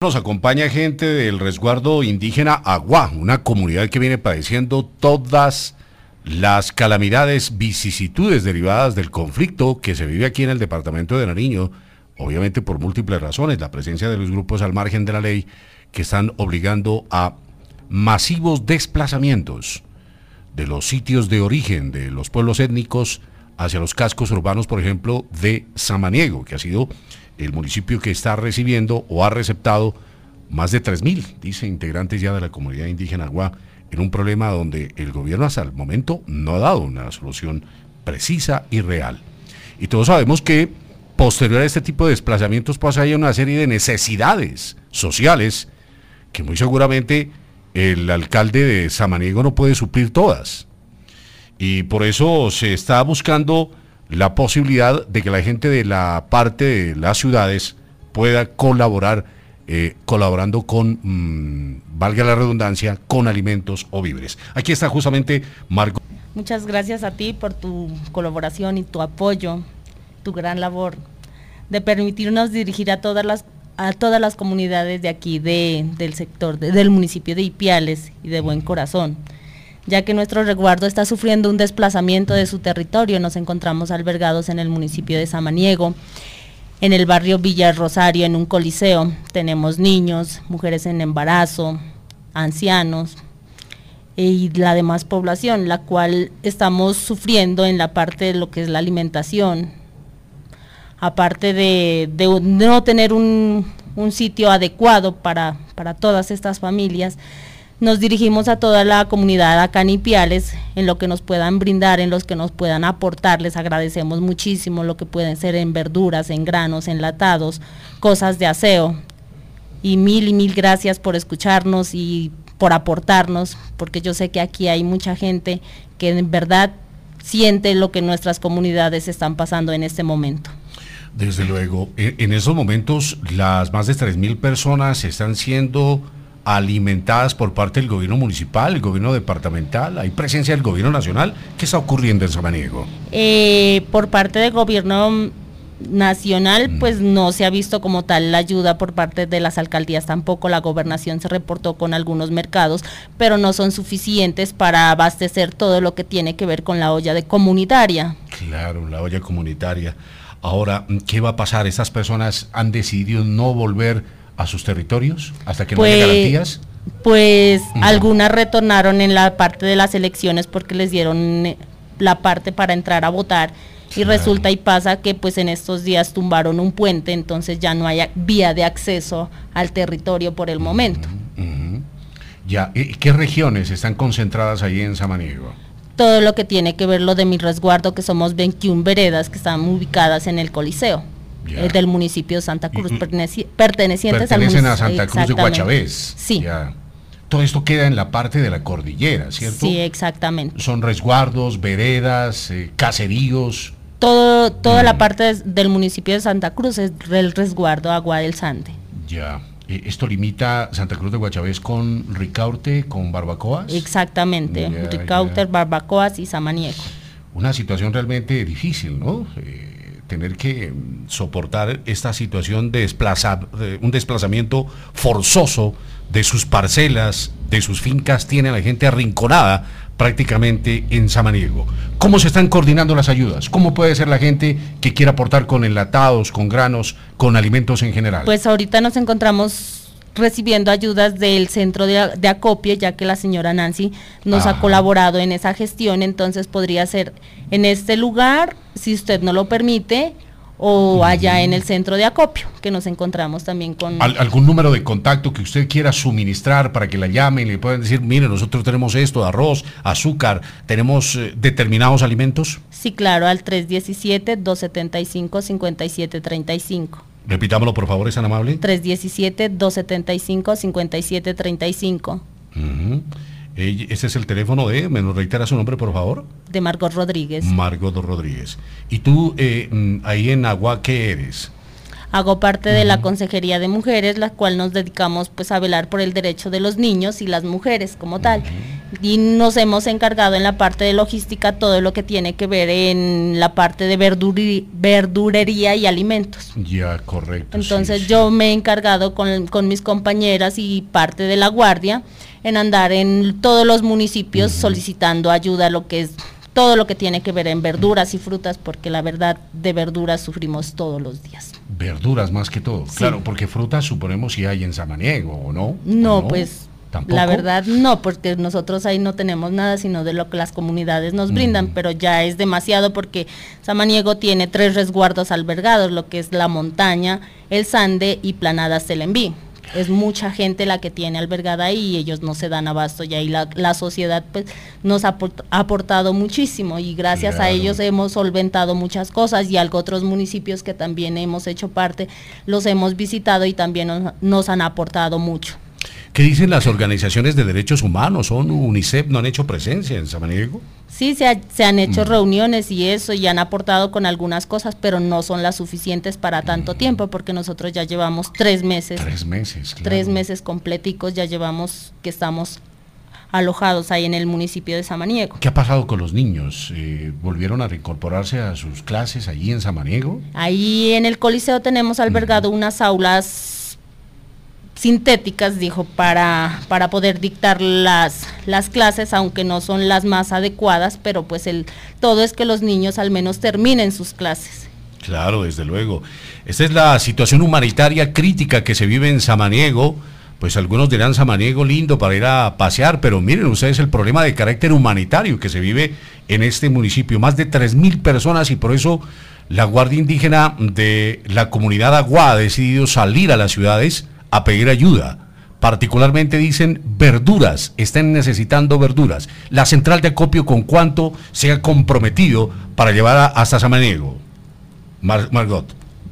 nos acompaña gente del resguardo indígena Agua, una comunidad que viene padeciendo todas las calamidades, vicisitudes derivadas del conflicto que se vive aquí en el departamento de Nariño, obviamente por múltiples razones, la presencia de los grupos al margen de la ley que están obligando a masivos desplazamientos de los sitios de origen de los pueblos étnicos hacia los cascos urbanos, por ejemplo, de Samaniego, que ha sido el municipio que está recibiendo o ha receptado más de 3.000, dice, integrantes ya de la comunidad indígena Agua, en un problema donde el gobierno hasta el momento no ha dado una solución precisa y real. Y todos sabemos que posterior a este tipo de desplazamientos pasa pues hay una serie de necesidades sociales que muy seguramente el alcalde de Samaniego no puede suplir todas. Y por eso se está buscando la posibilidad de que la gente de la parte de las ciudades pueda colaborar, eh, colaborando con, mm, valga la redundancia, con alimentos o víveres. Aquí está justamente Marco. Muchas gracias a ti por tu colaboración y tu apoyo, tu gran labor de permitirnos dirigir a todas las a todas las comunidades de aquí, de, del sector, del municipio de Ipiales y de Buen Corazón ya que nuestro resguardo está sufriendo un desplazamiento de su territorio. Nos encontramos albergados en el municipio de Samaniego, en el barrio Villa Rosario, en un coliseo. Tenemos niños, mujeres en embarazo, ancianos y la demás población, la cual estamos sufriendo en la parte de lo que es la alimentación, aparte de, no tener un, sitio adecuado para, para todas estas familias nos dirigimos a toda la comunidad acá en Ipiales, en lo que nos puedan brindar, en los que nos puedan aportar. Les agradecemos muchísimo lo que pueden ser en verduras, en granos, enlatados, cosas de aseo. Y mil y mil gracias por escucharnos y por aportarnos, porque yo sé que aquí hay mucha gente que en verdad siente lo que nuestras comunidades están pasando en este momento. Desde luego, e, en esos momentos las más de 3.000 personas están siendo alimentadas por parte del gobierno municipal, el gobierno departamental? ¿Hay presencia del gobierno nacional? ¿Qué está ocurriendo en Samaniego? Eh, por parte del gobierno nacional, mm. pues no se ha visto como tal la ayuda por parte de las alcaldías, tampoco la gobernación se reportó con algunos mercados, pero no son suficientes para abastecer todo lo que tiene que ver con la olla de comunitaria. Claro, la olla comunitaria. Ahora, ¿qué va a pasar? Estas personas han decidido no volver a sus territorios hasta que no haya pues, garantías? Pues algunas retornaron en la parte de las elecciones porque les dieron eh, la parte para entrar a votar y resulta y pasa que pues en estos días tumbaron un puente, entonces ya no hay vía de acceso al territorio por el momento. Ya, ¿qué regiones están concentradas ahí en Samaniego? Todo lo que tiene que ver lo de mi resguardo, que somos 21 veredas que están ubicadas en el Coliseo. Eh, del municipio de Santa Cruz, pertenecientes al municipio. a Santa Cruz de Guachavés. Sí. Todo esto queda en la parte de la cordillera, ¿cierto? Sí, exactamente. Son resguardos, veredas, eh, caseríos. Todo, toda la mm. parte del municipio de Santa Cruz es el resguardo Agua del Sante. Ya. Eh, ¿Esto limita Santa Cruz de Guachavés con Ricaurte, con Barbacoas? Exactamente, Ricaurte, Barbacoas y Samaniego. Una situación realmente difícil, ¿no? Tener que mm, soportar esta situación de, desplazar, un desplazamiento forzoso de sus parcelas, de sus fincas, tiene a la gente arrinconada prácticamente en Samaniego. ¿Cómo se están coordinando las ayudas? ¿Cómo puede ser la gente que quiera aportar con enlatados, con granos, con alimentos en general? Pues ahorita nos encontramos recibiendo ayudas del centro de, acopio, ya que la señora Nancy nos ha colaborado en esa gestión, entonces podría ser en este lugar, si usted no lo permite, o allá en el centro de acopio, que nos encontramos también con... ¿Algún número de contacto que usted quiera suministrar para que la llamen y le puedan decir, mire, nosotros tenemos esto, arroz, azúcar, tenemos eh, determinados alimentos? Sí, claro, al 317-275-5735. Repitámoslo, por favor, es tan amable. 317-275-5735. Ujú. Eh, Ese es el teléfono de, ¿me nos reitera su nombre, por favor? De Margot Rodríguez. Margot Rodríguez. ¿Y tú eh, mm, ahí en Agua qué eres? Hago parte de la Consejería de Mujeres, la cual nos dedicamos pues a velar por el derecho de los niños y las mujeres como tal. Y nos hemos encargado en la parte de logística todo lo que tiene que ver en la parte de verduri- verdurería y alimentos. Ya, correcto. Entonces sí. yo me he encargado con, con mis compañeras y parte de la guardia en andar en todos los municipios solicitando ayuda a lo que es todo lo que tiene que ver en verduras y frutas, porque la verdad de verduras sufrimos todos los días. Verduras más que todo. Sí. Claro, porque frutas suponemos si hay en Samaniego, ¿o no? No, ¿O pues ¿Tampoco? la verdad no, porque nosotros ahí no tenemos nada sino de lo que las comunidades nos brindan, pero ya es demasiado porque Samaniego tiene tres resguardos albergados, lo que es la montaña, el Sande y Planadas Telenví. Es mucha gente la que tiene albergada ahí y ellos no se dan abasto ya y la, la sociedad pues nos ha aport- ha aportado muchísimo y gracias a ellos hemos solventado muchas cosas y algo otros municipios que también hemos hecho parte los hemos visitado y también nos- nos han aportado mucho. ¿Qué dicen las organizaciones de derechos humanos? ¿Son UNICEF? ¿No han hecho presencia en Samaniego? Sí, se, ha- se han Mm. hecho reuniones y eso, y han aportado con algunas cosas, pero no son las suficientes para tanto tiempo, porque nosotros ya llevamos tres meses, Mm. Tres meses, claro. tres meses completicos, ya llevamos que estamos alojados ahí en el municipio de Samaniego. ¿Qué ha pasado con los niños? Eh, ¿Volvieron a reincorporarse a sus clases allí en Samaniego? Ahí en el Coliseo tenemos albergado unas aulas sintéticas, dijo, para, para poder dictar las, las clases, aunque no son las más adecuadas, pero pues el todo es que los niños al menos terminen sus clases. Claro, desde luego. Esta es la situación humanitaria crítica que se vive en Samaniego. Pues algunos dirán Samaniego lindo para ir a pasear, pero miren ustedes el problema de carácter humanitario que se vive en este municipio. Más de 3.000 personas y por eso la Guardia Indígena de la comunidad Agua ha decidido salir a las ciudades a pedir ayuda. Particularmente dicen verduras, están necesitando verduras. La central de acopio con cuánto se ha comprometido para llevar a- hasta Samaniego. Mar- Margot.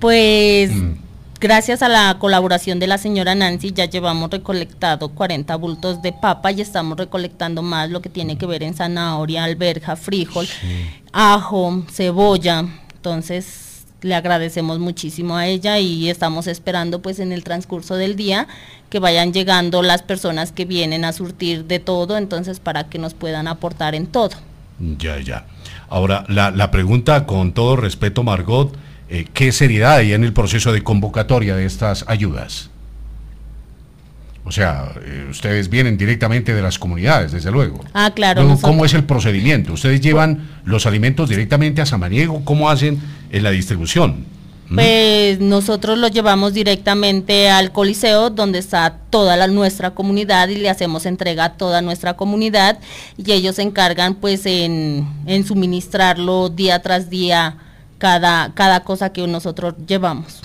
Pues Mm. gracias a la colaboración de la señora Nancy ya llevamos recolectado 40 bultos de papa y estamos recolectando más lo que tiene que ver en zanahoria, alberja, frijol, ajo, cebolla. Entonces le agradecemos muchísimo a ella y estamos esperando pues en el transcurso del día que vayan llegando las personas que vienen a surtir de todo, entonces para que nos puedan aportar en todo. Ya, ya. Ahora, la, la pregunta con todo respeto, Margot, eh, ¿qué seriedad hay en el proceso de convocatoria de estas ayudas? O sea, eh, ustedes vienen directamente de las comunidades, desde luego. Ah, claro, Luego, ¿Cómo es el procedimiento? ¿Ustedes llevan los alimentos directamente a Samaniego? ¿Cómo hacen en la distribución? ¿Mm? Pues nosotros lo llevamos directamente al Coliseo, donde está toda la, nuestra comunidad y le hacemos entrega a toda nuestra comunidad y ellos se encargan pues en, en suministrarlo día tras día cada, cada cosa que nosotros llevamos.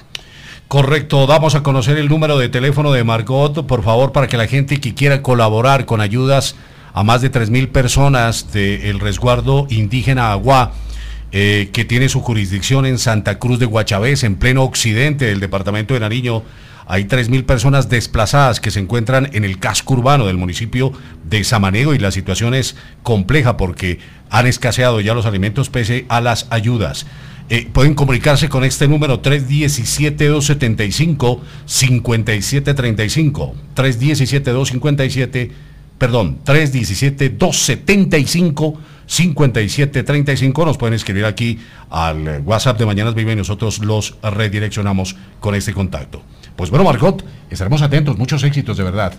Correcto, damos a conocer el número de teléfono de Margot, por favor, para que la gente que quiera colaborar con ayudas a más de 3.000 personas del resguardo indígena Agua, eh, que tiene su jurisdicción en Santa Cruz de Guachavés, en pleno occidente del departamento de Nariño. Hay 3.000 personas desplazadas que se encuentran en el casco urbano del municipio de Samanego y la situación es compleja porque han escaseado ya los alimentos pese a las ayudas. Eh, pueden comunicarse con este número 317-275-5735. 317-257, perdón, 317-275-5735. Nos pueden escribir aquí al WhatsApp de Mañanas Vive y nosotros los redireccionamos con este contacto. Pues bueno, Margot, estaremos atentos. Muchos éxitos, de verdad.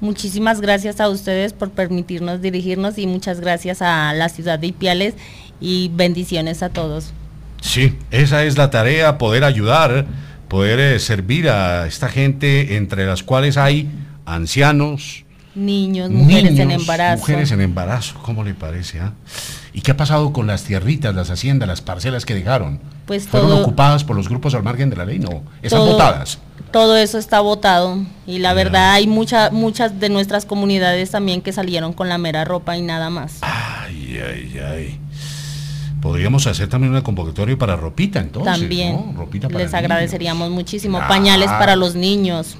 Muchísimas gracias a ustedes por permitirnos dirigirnos y muchas gracias a la ciudad de Ipiales y bendiciones a todos. Sí, esa es la tarea, poder ayudar, poder eh, servir a esta gente, entre las cuales hay ancianos, Niños, mujeres en embarazo. Mujeres en embarazo, ¿cómo le parece? ah? ¿Y qué ha pasado con las tierritas, las haciendas, las parcelas que dejaron? Pues ¿Fueron todo- ocupadas por los grupos al margen de la ley? No, están Todo- votadas. Todo eso está votado y la verdad hay mucha, muchas de nuestras comunidades también que salieron con la mera ropa y nada más. Ay, ay, ay. Podríamos hacer también una convocatoria para ropita, entonces. También. Ropita para Les agradeceríamos niños. muchísimo. Pañales para los niños,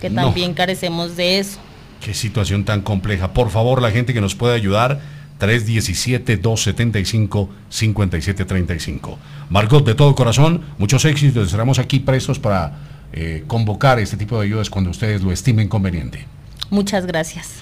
que No. también carecemos de eso. Qué situación tan compleja. Por favor, la gente que nos pueda ayudar, 317-275-5735. Margot, de todo corazón, muchos éxitos. Estaremos aquí prestos para eh, convocar este tipo de ayudas cuando ustedes lo estimen conveniente. Muchas gracias.